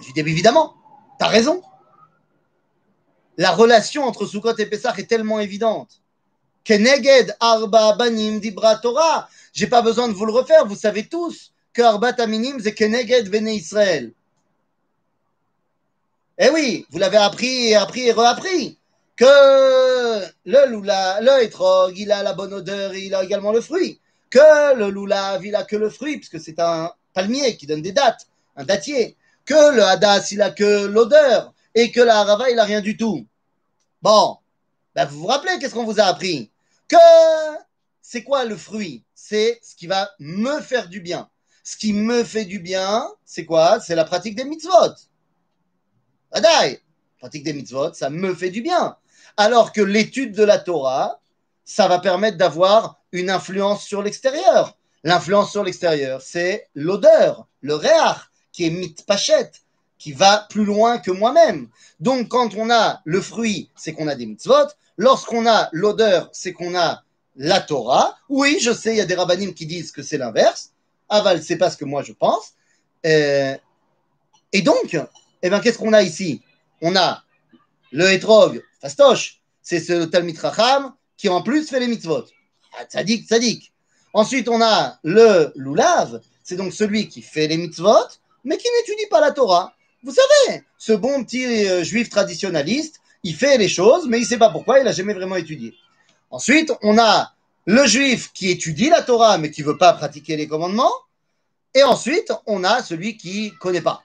Je lui dit, évidemment, tu as raison. La relation entre Sukkot et Pessah est tellement évidente. Keneged Arba Banim Dibra Torah. J'ai pas besoin de vous le refaire, vous savez tous que Arba Taminim c'est Keneged Bene Israël. Eh oui, vous l'avez appris et appris et reappris. que le lula, le hétrog, il a la bonne odeur et il a également le fruit, que le lulav, il a que le fruit, puisque c'est un palmier qui donne des dates, un datier, que le hadas, il a que l'odeur, et que la harava, il a rien du tout. Bon, ben vous vous rappelez qu'est-ce qu'on vous a appris? Que c'est quoi le fruit? C'est ce qui va me faire du bien. Ce qui me fait du bien, c'est quoi? C'est la pratique des mitzvot. Adai, pratique des mitzvot, ça me fait du bien. Alors que l'étude de la Torah, ça va permettre d'avoir une influence sur l'extérieur. L'influence sur l'extérieur, c'est l'odeur, le réach, qui est mitpachet, qui va plus loin que moi-même. Donc, quand on a le fruit, c'est qu'on a des mitzvot. Lorsqu'on a l'odeur, c'est qu'on a la Torah. Oui, je sais, il y a des rabbinim qui disent que c'est l'inverse. Aval, c'est pas ce que moi je pense. Euh, et donc, eh ben, qu'est-ce qu'on a ici? On a le hétrog, fastoche, c'est ce Talmid Racham qui en plus fait les mitzvot. Ah, tzadik, tzadik. Ensuite, on a le lulav, c'est donc celui qui fait les mitzvot, mais qui n'étudie pas la Torah. Vous savez, ce bon petit euh, juif traditionnaliste, il fait les choses, mais il ne sait pas pourquoi, il n'a jamais vraiment étudié. Ensuite, on a le juif qui étudie la Torah, mais qui ne veut pas pratiquer les commandements. Et ensuite, on a celui qui ne connaît pas.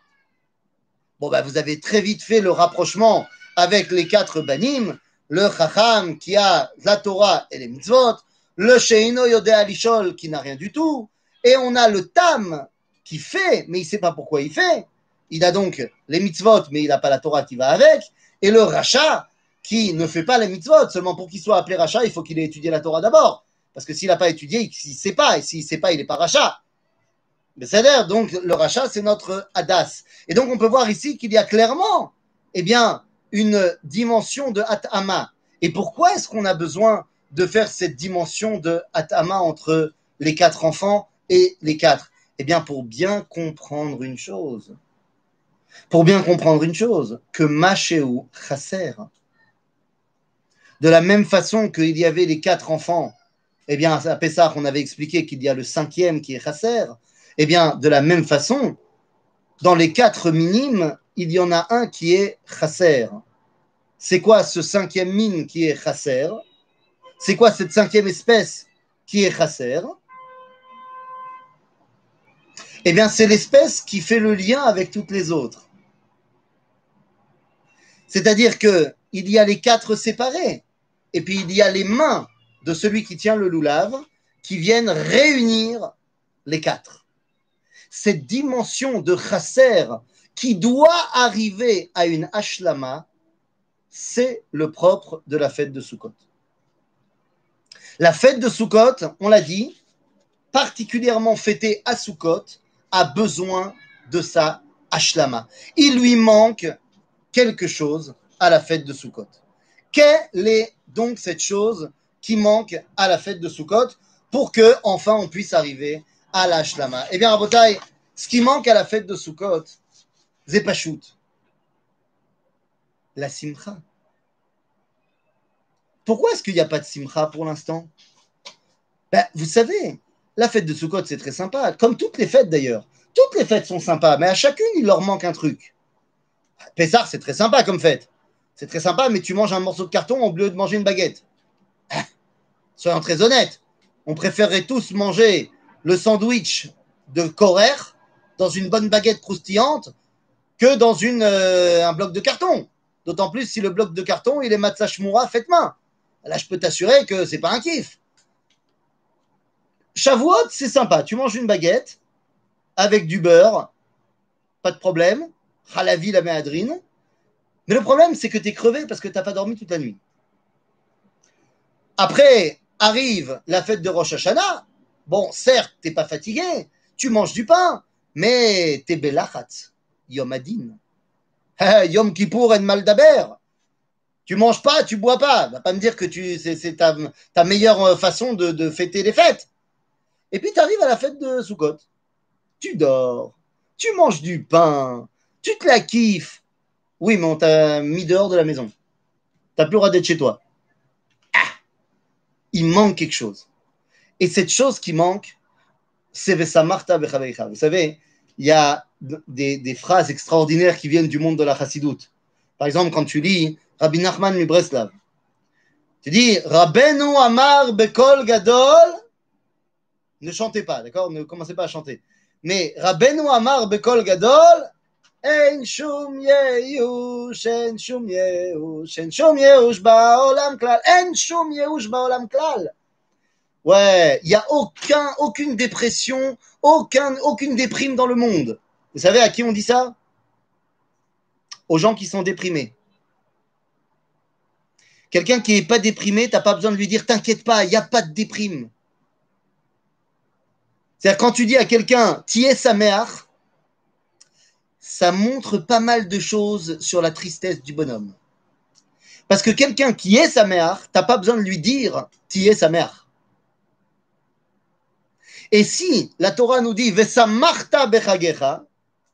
Bon, ben, vous avez très vite fait le rapprochement avec les quatre banim, le chacham qui a la Torah et les mitzvot, le sheino yode alishol qui n'a rien du tout, et on a le tam qui fait, mais il ne sait pas pourquoi il fait. Il a donc les mitzvot, mais il n'a pas la Torah qui va avec, et le rachat qui ne fait pas les mitzvot, seulement pour qu'il soit appelé rachat, il faut qu'il ait étudié la Torah d'abord. Parce que s'il n'a pas étudié, il ne sait pas, et s'il ne sait pas, il n'est pas rachat. Mais c'est à dire, donc le rachat, c'est notre hadas. Et donc on peut voir ici qu'il y a clairement, eh bien, une dimension de hatama. Et pourquoi est-ce qu'on a besoin de faire cette dimension de hatama entre les quatre enfants et les quatre? Eh bien, pour bien comprendre une chose. Pour bien comprendre une chose, que Machéou chasser. De la même façon qu'il y avait les quatre enfants, eh bien, à Pessah, on avait expliqué qu'il y a le cinquième qui est chasser. Eh bien, de la même façon, dans les quatre minimes, il y en a un qui est chasser. C'est quoi ce cinquième mine qui est chasser C'est quoi cette cinquième espèce qui est chasser Eh bien, c'est l'espèce qui fait le lien avec toutes les autres. C'est-à-dire que il y a les quatre séparés, et puis il y a les mains de celui qui tient le loulave qui viennent réunir les quatre cette dimension de chasser qui doit arriver à une ashlama, c'est le propre de la fête de Sukkot. La fête de Sukkot, on l'a dit, particulièrement fêtée à Sukkot, a besoin de sa ashlama. Il lui manque quelque chose à la fête de Sukkot. Quelle est donc cette chose qui manque à la fête de Sukkot pour que enfin on puisse arriver à la Eh bien, Rabotai, ce qui manque à la fête de Sukkot, c'est pas shoot. La simcha. Pourquoi est-ce qu'il n'y a pas de simcha pour l'instant? Ben, Vous savez, la fête de Sukkot, c'est très sympa, comme toutes les fêtes d'ailleurs. Toutes les fêtes sont sympas, mais à chacune, il leur manque un truc. Pessar, c'est très sympa comme fête. C'est très sympa, mais tu manges un morceau de carton au lieu de manger une baguette. Ah, soyons très honnêtes, on préférerait tous manger le sandwich de Korer dans une bonne baguette croustillante que dans euh, un bloc de carton. D'autant plus si le bloc de carton, il est matzah fait main. Là, je peux t'assurer que c'est pas un kiff. Shavuot, c'est sympa. Tu manges une baguette avec du beurre, pas de problème. Halavi la méadrine. Mais le problème, c'est que tu es crevé parce que tu n'as pas dormi toute la nuit. Après arrive la fête de Rosh Hashanah. Bon, certes, t'es pas fatigué, tu manges du pain, mais t'es belachat, Yom Adin. Yom Kippour en Maldaber. Tu manges pas, tu bois pas. Va pas me dire que tu, c'est, ta, meilleure euh, façon de, fêter les fêtes. Et puis tu arrives à la fête de Sukkot. Tu dors, tu manges du pain, tu te la kiffes. Oui, mais on t'a mis dehors de la maison. T'as plus le droit d'être chez toi. Ah Il manque quelque chose. Et cette chose qui manque, c'est Vesamarta Bechavecha. Vous savez, il y a des, phrases extraordinaires qui viennent du monde de la chassidoute. Par exemple, quand tu lis Rabbi Nachman Breslau, Tu dis Rabbeinu Amar Bekol Gadol. Ne chantez pas, d'accord Ne commencez pas à chanter. Mais Rabbeinu Amar Bekol Gadol. אין שום ייאוש, אין שום ייאוש, אין שום ייאוש בעולם כלל, אין שום ייאוש בעולם כלל. Ouais, il n'y a aucun, aucune dépression, aucun, aucune déprime dans le monde. Vous savez à qui on dit ça Aux gens qui sont déprimés. Quelqu'un qui n'est pas déprimé, tu n'as pas besoin de lui dire T'inquiète pas, il n'y a pas de déprime. C'est-à-dire, quand tu dis à quelqu'un Tiens sa mère, ça montre pas mal de choses sur la tristesse du bonhomme. Parce que quelqu'un qui est sa mère, tu n'as pas besoin de lui dire Tiens sa mère. Et si la Torah nous dit Marta bechagecha,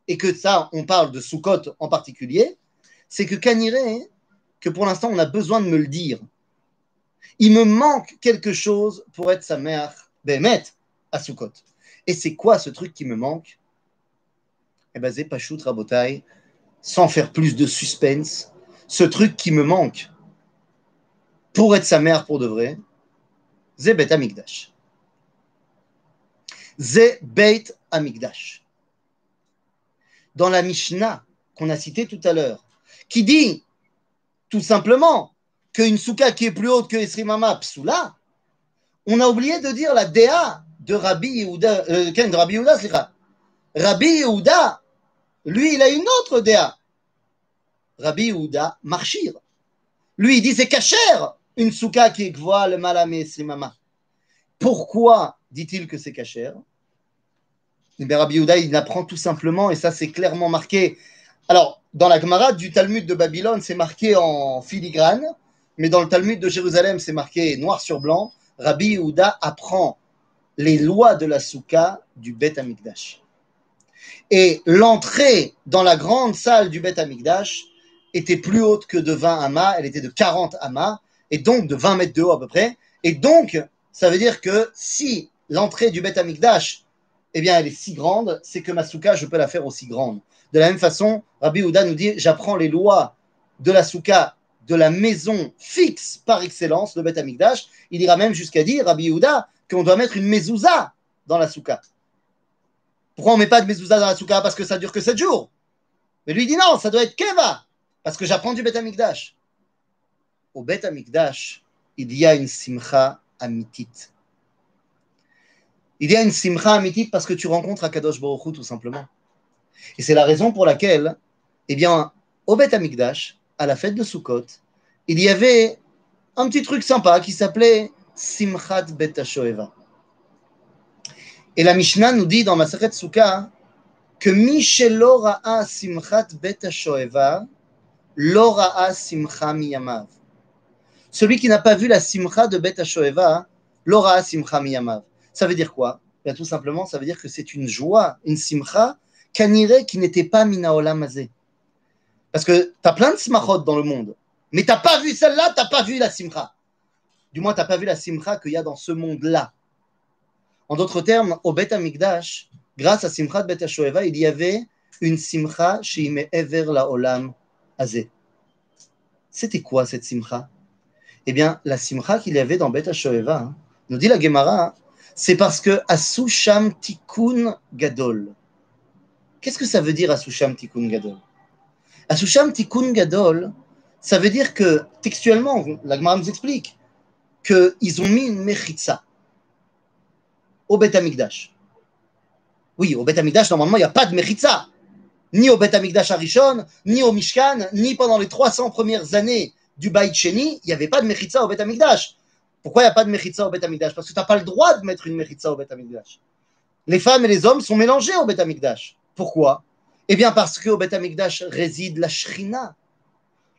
et que ça, on parle de Sukkot en particulier, c'est que Kaniré, que pour l'instant, on a besoin de me le dire. Il me manque quelque chose pour être sa mère, Behemet, à Sukkot. Et c'est quoi ce truc qui me manque? Eh bien, c'est Pachout Rabotai, sans faire plus de suspense, ce truc qui me manque pour être sa mère pour de vrai, Zebet Amigdash. Ze Beit Amigdash. Dans la Mishnah qu'on a citée tout à l'heure, qui dit tout simplement qu'une souka qui est plus haute que Esrimama Psula, on a oublié de dire la Déa de Rabbi Yehuda, euh, de Rabbi Yehuda, Rabbi Yehuda, lui, il a une autre Déa. Rabbi Yehuda Marchir. Lui, il dit c'est cachère, une souka qui gvoa le malame Esrimama. Pourquoi dit-il que c'est cachère eh Rabbi Yehuda, il apprend tout simplement, et ça c'est clairement marqué. Alors, dans la Gemara du Talmud de Babylone, c'est marqué en filigrane, mais dans le Talmud de Jérusalem, c'est marqué noir sur blanc. Rabbi Yehuda apprend les lois de la Souka du Bet Amikdash. Et l'entrée dans la grande salle du Bet Amikdash était plus haute que de 20 amas, elle était de 40 amas, et donc de 20 mètres de haut à peu près. Et donc, ça veut dire que si l'entrée du Bet Amikdash eh bien, elle est si grande, c'est que ma souka, je peux la faire aussi grande. De la même façon, Rabbi Houda nous dit j'apprends les lois de la souka de la maison fixe par excellence, le Beth Amikdash. Il ira même jusqu'à dire, Rabbi Houda, qu'on doit mettre une mezouza dans la souka. Pourquoi on ne met pas de mezouza dans la souka? Parce que ça dure que 7 jours. Mais lui dit non, ça doit être keva, parce que j'apprends du Amikdash. Au Amikdash, il y a une simcha amitit il y a une simcha amitique parce que tu rencontres Akadosh Baruch tout simplement. Et c'est la raison pour laquelle, eh bien, au Bet Amikdash, à la fête de Sukkot, il y avait un petit truc sympa qui s'appelait Simchat Bet. Et la Mishnah nous dit dans Masachet Sukkah que Mishelo Ra'a Simchat Bet Shoeva, Lo Ra'a Simcha Miyamav. Celui qui n'a pas vu la Simcha de Bet Shoeva, Lo Ra'a Simcha Miyamav. Ça veut dire quoi? Bien, Tout simplement, ça veut dire que c'est une joie, une simcha, kanire qui n'était pas minaolam azé. Parce que tu as plein de smachot dans le monde, mais tu n'as pas vu celle-là, tu n'as pas vu la simcha. Du moins, tu n'as pas vu la simcha qu'il y a dans ce monde-là. En d'autres termes, au Bet Amikdash, grâce à Simchat Bet Shoeva, il y avait une simcha Ever la Olam. C'était quoi cette simcha? Eh bien, la simcha qu'il y avait dans Bet Shoeva, hein, nous dit la Gemara, c'est parce que Asusham Tikkun Gadol. Qu'est-ce que ça veut dire Asusham Tikkun Gadol? Asusham Tikkun Gadol, ça veut dire que textuellement, la Gemara nous explique qu'ils ont mis une mechitza au Bet Amikdash. Oui, au Bet Amikdash, normalement, il n'y a pas de mechitza. Ni au Bet Amikdash Arishon, ni au Mishkan, ni pendant les 300 premières années du Beit Sheni, il n'y avait pas de mechitza au Bet Amikdash. Pourquoi il n'y a pas de Mechitza au Bet Parce que tu n'as pas le droit de mettre une Mechitza au Bet Les femmes et les hommes sont mélangés au Bet Pourquoi? Eh bien parce qu'au Bet réside la Shrina.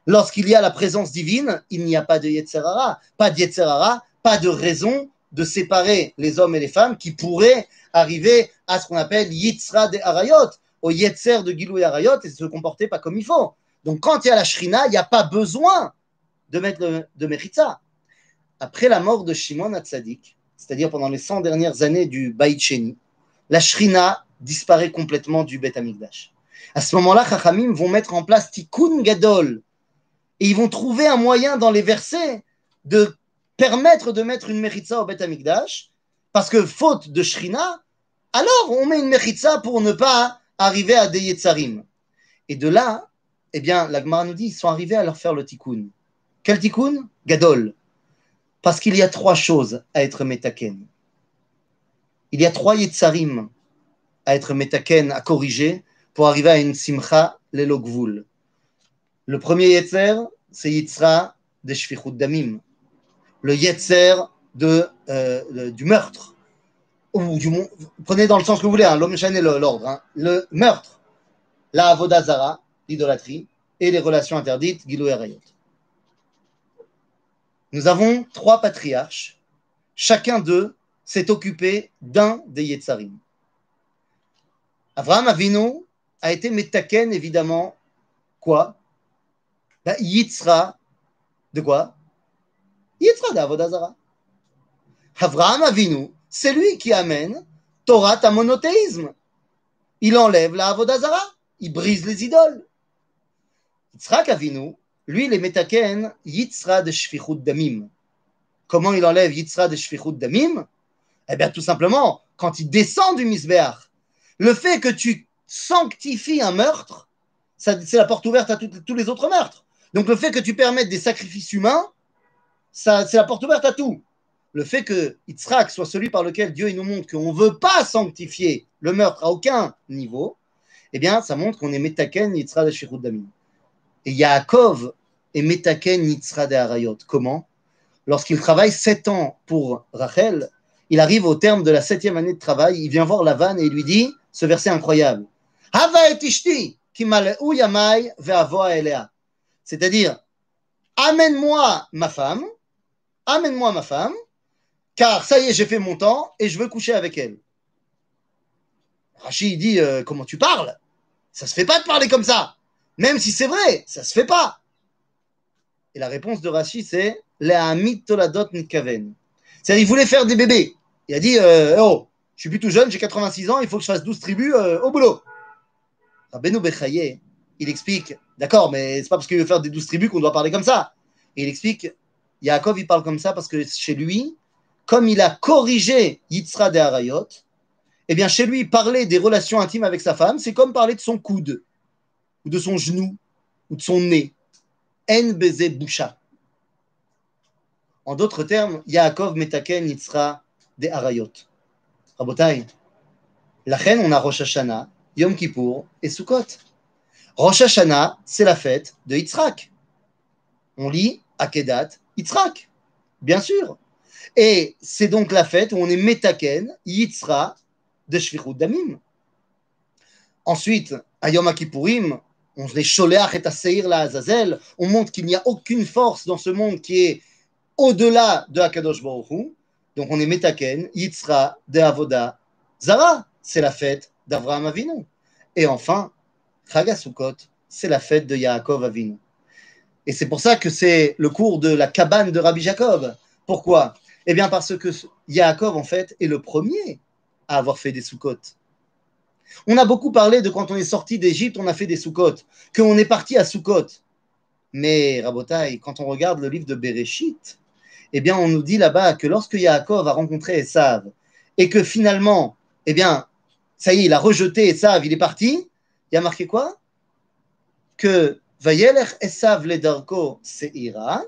Lorsqu'il y a la présence divine, il n'y a pas de Yetzerara. Pas de Yetzerara, pas de raison de séparer les hommes et les femmes qui pourraient arriver à ce qu'on appelle Yitzra de Arayot, au Yetzer de Gilou et Arayot, et se comporter pas comme il faut. Donc quand il y a la Shrina, il n'y a pas besoin de mettre de Mechitza après la mort de Shimon Hatzadik, c'est-à-dire pendant les 100 dernières années du Baït Sheni, la Shrina disparaît complètement du Bet Amikdash. À ce moment-là, Chachamim vont mettre en place Tikkun Gadol et ils vont trouver un moyen dans les versets de permettre de mettre une Mechitza au Bet Amikdash, parce que faute de Shrina, alors on met une Mechitza pour ne pas arriver à des Yetzarim. Et de là, eh bien, la nous dit, ils sont arrivés à leur faire le tikkun. Quel tikkun? Gadol. Parce qu'il y a trois choses à être metaken. Il y a trois Yetzarim à être metaken, à corriger, pour arriver à une simcha lelogvul. Le premier Yetzer, c'est Yitzra de Shfichut Damim. Le Yetzer euh, du meurtre. Ou du, prenez dans le sens que vous voulez, hein, l'homme l'ordre. Hein. Le meurtre, la avodazara, l'idolâtrie, et les relations interdites, Gilou et Rayot. Nous avons trois patriarches. Chacun d'eux s'est occupé d'un des Yetzarim. Avraham Avinu a été Metaken, évidemment, quoi? Yitzra, de quoi? Yitzra d'Avodazara. Avraham Avinu, c'est lui qui amène Torah à monothéisme. Il enlève la Avodazara, il brise les idoles. Yitzhak Avinu, lui, il est Metaken Yitzra de Shfichut Damim. Comment il enlève Yitzra de Shfichut Damim? Eh bien, tout simplement, quand il descend du Misbeach, le fait que tu sanctifies un meurtre, c'est la porte ouverte à tous les autres meurtres. Donc le fait que tu permettes des sacrifices humains, c'est la porte ouverte à tout. Le fait que Yitzhak soit celui par lequel Dieu nous montre qu'on ne veut pas sanctifier le meurtre à aucun niveau, eh bien, ça montre qu'on est Metaken Yitzhak de Shirut. Et Yaakov est Metaken Yitzhak de Harayot. Comment? Lorsqu'il travaille sept ans pour Rachel, il arrive au terme de la septième année de travail, il vient voir Lavan et il lui dit ce verset incroyable. Hava et ishti, elea. C'est-à-dire, amène-moi ma femme, amène-moi ma femme, car ça y est, j'ai fait mon temps et je veux coucher avec elle. Rachid dit euh, Comment tu parles? Ça se fait pas de parler comme ça. Même si c'est vrai, ça se fait pas. Et la réponse de Rachid, c'est toladot nitkaven. C'est-à-dire, il voulait faire des bébés. Il a dit euh, Oh, je suis plus tout jeune, j'ai 86 ans, il faut que je fasse 12 tribus euh, au boulot. Bechaye, il explique, d'accord, mais c'est pas parce qu'il veut faire des douze tribus qu'on doit parler comme ça. Il explique, Yaakov, il parle comme ça parce que chez lui, comme il a corrigé Yitzra de Harayot, eh bien, chez lui, parler des relations intimes avec sa femme, c'est comme parler de son coude, ou de son genou, ou de son nez. En d'autres termes, Yaakov metaken Yitzra de Harayot. Rabotai, la reine, on a Rosh Hashanah, Yom Kippour et Sukkot. Rosh Hashanah, c'est la fête de Yitzhak. On lit Akedat Yitzhak, bien sûr. Et c'est donc la fête où on est Metaken, Yitzra, de Shvichut Damim. Ensuite, à Yom Kippourim, on les Sholeach et Seir la Azazel, on montre qu'il n'y a aucune force dans ce monde qui est au-delà de Akadosh Baruch Donc on est Metaken, Yitzra, de Avoda, Zara. C'est la fête d'Avraham Avinu. Et enfin, C'est la fête de Yaakov Avinu. Et c'est pour ça que c'est le cours de la cabane de Rabbi Jacob. Pourquoi? Eh bien parce que Yaakov, en fait, est le premier à avoir fait des Sukkot. On a beaucoup parlé de quand on est sorti d'Égypte, on a fait des Sukkot, qu'on est parti à Sukkot. Mais, Rabotai, quand on regarde le livre de Bereshit, eh bien, on nous dit là-bas que lorsque Yaakov a rencontré Esav, et que finalement, eh bien, ça y est, il a rejeté Esav, il est parti, il y a marqué quoi? Que Vayelech Esav Ledarko Seira,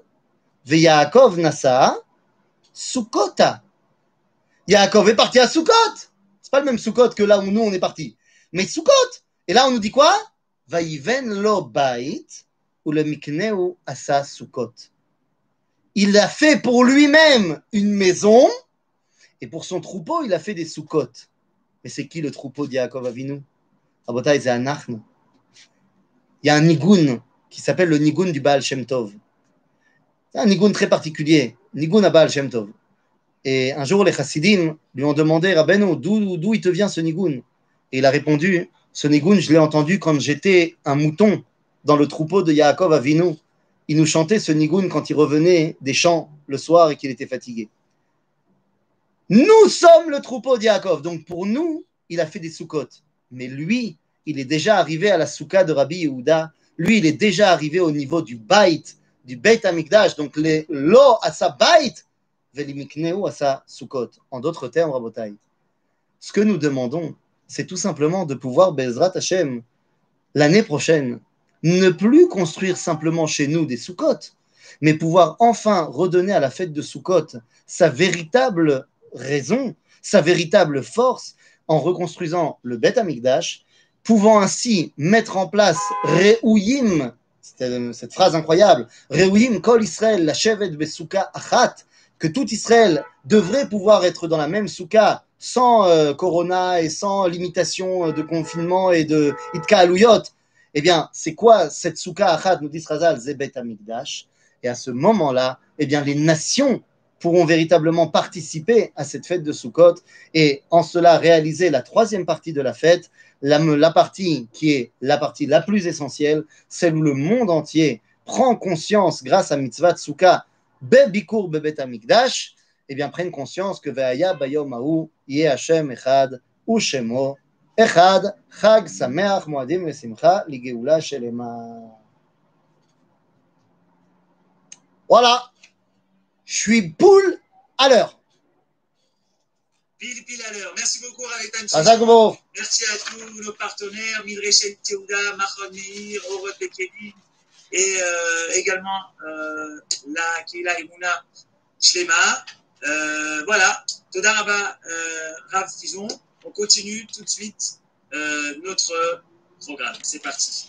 Veyakov Nasa, Sukota. Yaakov est parti à Sukkot. C'est pas le même Sukkot que là où nous on est parti. Mais Sukkot. Et là on nous dit quoi? Lo bait ou le mikneu asa Sukkot. Il a fait pour lui-même une maison et pour son troupeau il a fait des Sukkot. Mais c'est qui le troupeau d'Yaakov Avinu? Il y a un nigun qui s'appelle le nigun du Baal Shem Tov. C'est un nigun très particulier, nigun à Baal Shem Tov. Et un jour, les chassidim lui ont demandé, Rabbeinu, d'où il te vient ce nigun Et il a répondu, ce nigun, je l'ai entendu quand j'étais un mouton dans le troupeau de Yaakov Avinu. Il nous chantait ce nigun quand il revenait des champs le soir et qu'il était fatigué. Nous sommes le troupeau de Yaakov. Donc pour nous, il a fait des soukotes mais lui, il est déjà arrivé à la souka de Rabbi Yehuda. Lui, il est déjà arrivé au niveau du bait, du beit Amikdash. Donc, le lo à sa bait, velimikneu asa Sukkot. En d'autres termes, Rabotai, ce que nous demandons, c'est tout simplement de pouvoir, Bezrat Hashem, l'année prochaine, ne plus construire simplement chez nous des Sukkot, mais pouvoir enfin redonner à la fête de Sukkot sa véritable raison, sa véritable force, en reconstruisant le Bet Amikdash, pouvant ainsi mettre en place Re'uyim, cette phrase incroyable, Re'uyim kol Israël, la shevet besuka achat, que tout Israël devrait pouvoir être dans la même souka sans euh, corona et sans limitation de confinement et de itka aluyot. Eh bien, c'est quoi cette souka achat, nous dit Razal, Zebet Amikdash Et à ce moment-là, eh bien, les nations pourront véritablement participer à cette fête de Sukkot et en cela réaliser la troisième partie de la fête, la, la partie qui est la partie la plus essentielle, celle où le monde entier prend conscience grâce à Mitzvah Tsukka, Bebikur Bebet Amikdash, et eh bien prennent conscience que Ve'aya Bayom Ahu, Yeh Hashem Echad, Ushemo, Echad, Chag Sameach Moadim Vesimcha, Ligeula Shelema. Voilà. Je suis boule à l'heure. Pile, pile à l'heure. Merci beaucoup, Ravetan. Merci à tous nos partenaires, Midreshet Yehuda, Machon Meir, Orot et euh, également euh, la Kila Imuna Shlema. Euh, voilà. Toda Rabba, euh, Rav Fison. On continue tout de suite euh, notre programme. C'est parti.